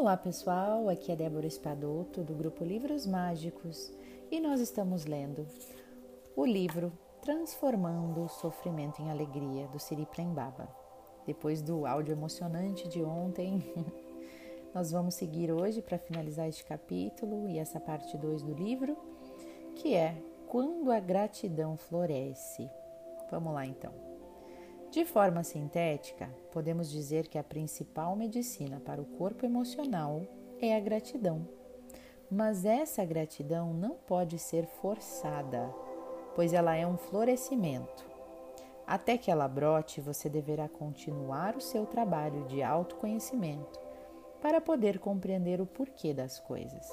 Olá pessoal, aqui é Débora Espadoto do grupo Livros Mágicos e nós estamos lendo o livro Transformando o Sofrimento em Alegria do Siri Prembaba. Depois do áudio emocionante de ontem, nós vamos seguir hoje para finalizar este capítulo e essa parte 2 do livro, que é Quando a Gratidão Floresce. Vamos lá então. De forma sintética, podemos dizer que a principal medicina para o corpo emocional é a gratidão. Mas essa gratidão não pode ser forçada, pois ela é um florescimento. Até que ela brote, você deverá continuar o seu trabalho de autoconhecimento para poder compreender o porquê das coisas.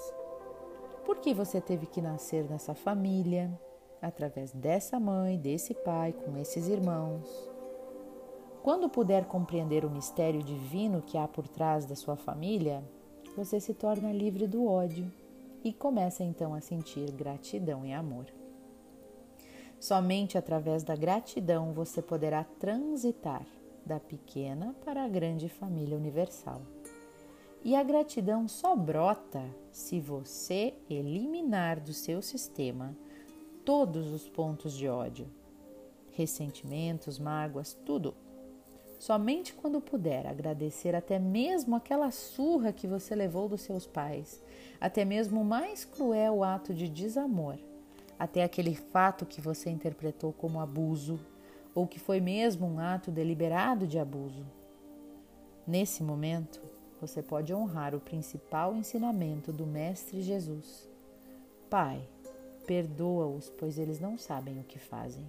Por que você teve que nascer nessa família, através dessa mãe, desse pai, com esses irmãos? Quando puder compreender o mistério divino que há por trás da sua família, você se torna livre do ódio e começa então a sentir gratidão e amor. Somente através da gratidão você poderá transitar da pequena para a grande família universal. E a gratidão só brota se você eliminar do seu sistema todos os pontos de ódio, ressentimentos, mágoas, tudo Somente quando puder agradecer até mesmo aquela surra que você levou dos seus pais, até mesmo o mais cruel ato de desamor, até aquele fato que você interpretou como abuso ou que foi mesmo um ato deliberado de abuso. Nesse momento, você pode honrar o principal ensinamento do Mestre Jesus: Pai, perdoa-os, pois eles não sabem o que fazem.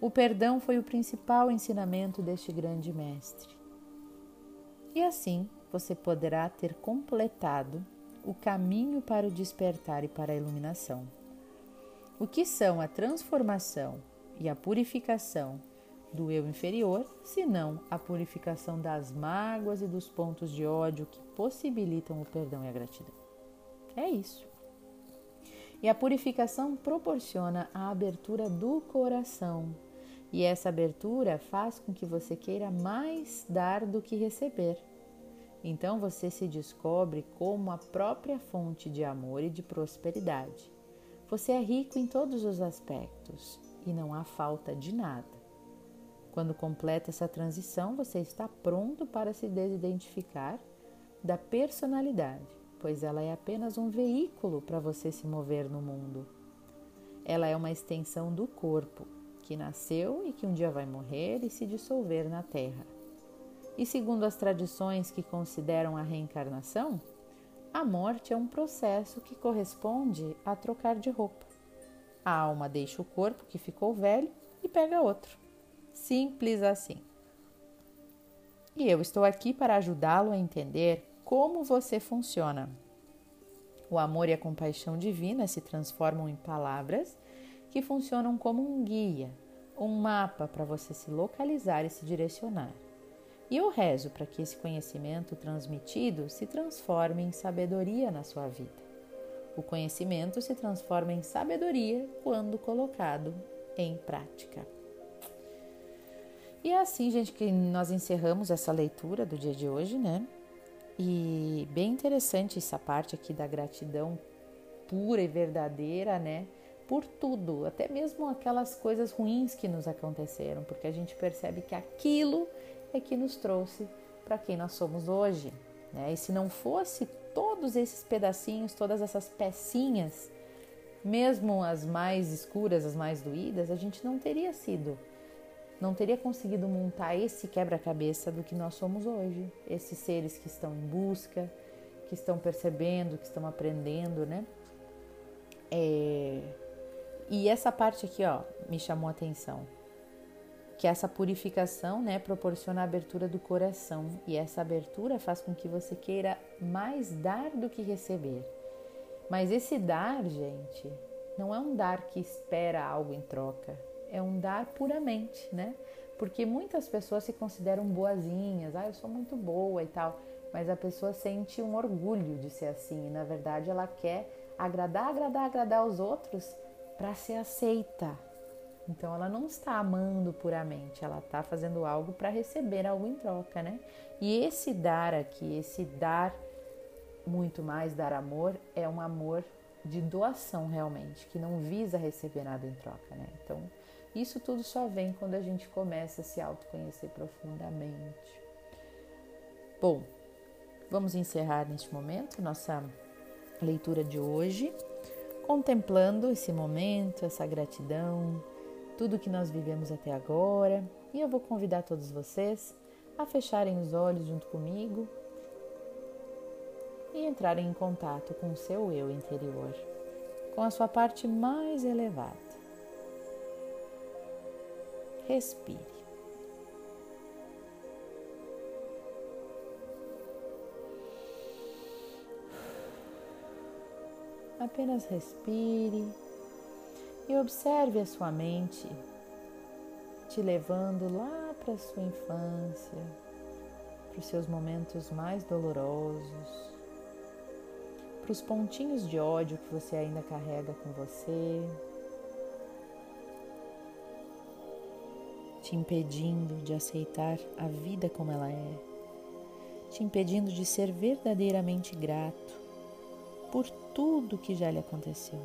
O perdão foi o principal ensinamento deste grande mestre. E assim você poderá ter completado o caminho para o despertar e para a iluminação. O que são a transformação e a purificação do eu inferior, senão a purificação das mágoas e dos pontos de ódio que possibilitam o perdão e a gratidão. É isso. E a purificação proporciona a abertura do coração e essa abertura faz com que você queira mais dar do que receber. Então você se descobre como a própria fonte de amor e de prosperidade. Você é rico em todos os aspectos e não há falta de nada. Quando completa essa transição, você está pronto para se desidentificar da personalidade, pois ela é apenas um veículo para você se mover no mundo. Ela é uma extensão do corpo que nasceu e que um dia vai morrer e se dissolver na terra. E segundo as tradições que consideram a reencarnação, a morte é um processo que corresponde a trocar de roupa. A alma deixa o corpo que ficou velho e pega outro. Simples assim. E eu estou aqui para ajudá-lo a entender como você funciona. O amor e a compaixão divina se transformam em palavras que funcionam como um guia, um mapa para você se localizar e se direcionar. E eu rezo para que esse conhecimento transmitido se transforme em sabedoria na sua vida. O conhecimento se transforma em sabedoria quando colocado em prática. E é assim, gente, que nós encerramos essa leitura do dia de hoje, né? E bem interessante essa parte aqui da gratidão pura e verdadeira, né? Por tudo, até mesmo aquelas coisas ruins que nos aconteceram, porque a gente percebe que aquilo é que nos trouxe para quem nós somos hoje. Né? E se não fosse todos esses pedacinhos, todas essas pecinhas, mesmo as mais escuras, as mais doídas, a gente não teria sido, não teria conseguido montar esse quebra-cabeça do que nós somos hoje. Esses seres que estão em busca, que estão percebendo, que estão aprendendo, né? É, e essa parte aqui, ó, me chamou a atenção. Que essa purificação, né, proporciona a abertura do coração e essa abertura faz com que você queira mais dar do que receber. Mas esse dar, gente, não é um dar que espera algo em troca, é um dar puramente, né? Porque muitas pessoas se consideram boazinhas, ah, eu sou muito boa e tal, mas a pessoa sente um orgulho de ser assim, e na verdade ela quer agradar, agradar, agradar os outros para ser aceita. Então ela não está amando puramente, ela está fazendo algo para receber algo em troca, né? E esse dar aqui, esse dar muito mais, dar amor, é um amor de doação realmente, que não visa receber nada em troca, né? Então, isso tudo só vem quando a gente começa a se autoconhecer profundamente. Bom, vamos encerrar neste momento nossa leitura de hoje, contemplando esse momento, essa gratidão, tudo que nós vivemos até agora. E eu vou convidar todos vocês a fecharem os olhos junto comigo e entrarem em contato com o seu eu interior, com a sua parte mais elevada. Respire. Apenas respire e observe a sua mente te levando lá para a sua infância, para os seus momentos mais dolorosos, para os pontinhos de ódio que você ainda carrega com você, te impedindo de aceitar a vida como ela é, te impedindo de ser verdadeiramente grato por tudo que já lhe aconteceu.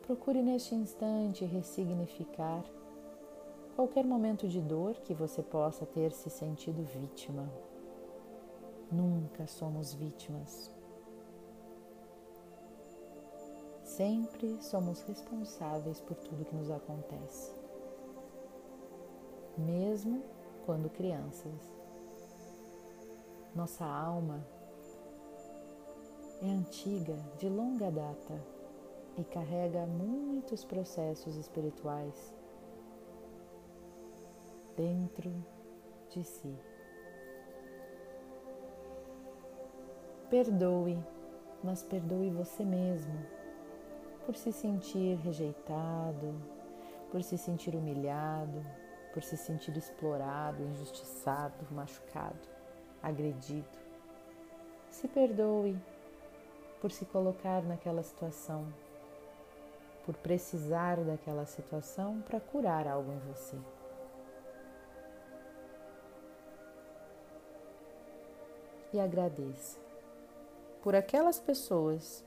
Procure neste instante ressignificar qualquer momento de dor que você possa ter se sentido vítima. Nunca somos vítimas. Sempre somos responsáveis por tudo que nos acontece, mesmo quando crianças. Nossa alma é antiga, de longa data e carrega muitos processos espirituais dentro de si. Perdoe, mas perdoe você mesmo por se sentir rejeitado, por se sentir humilhado, por se sentir explorado, injustiçado, machucado, agredido. Se perdoe por se colocar naquela situação por precisar daquela situação para curar algo em você. E agradeça por aquelas pessoas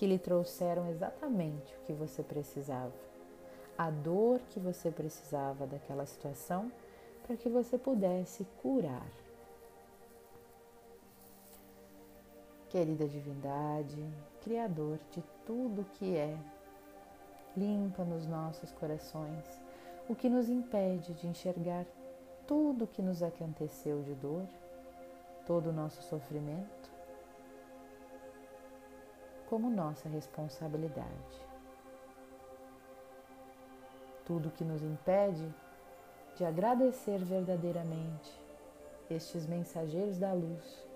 que lhe trouxeram exatamente o que você precisava, a dor que você precisava daquela situação para que você pudesse curar. Querida divindade, Criador de tudo que é, limpa nos nossos corações o que nos impede de enxergar tudo o que nos aconteceu de dor, todo o nosso sofrimento, como nossa responsabilidade. Tudo que nos impede de agradecer verdadeiramente estes mensageiros da luz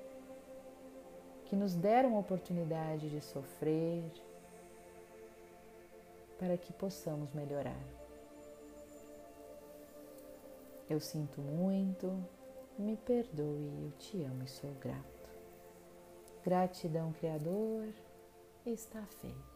que nos deram a oportunidade de sofrer para que possamos melhorar. Eu sinto muito, me perdoe, eu te amo e sou grato. Gratidão, Criador, está feito.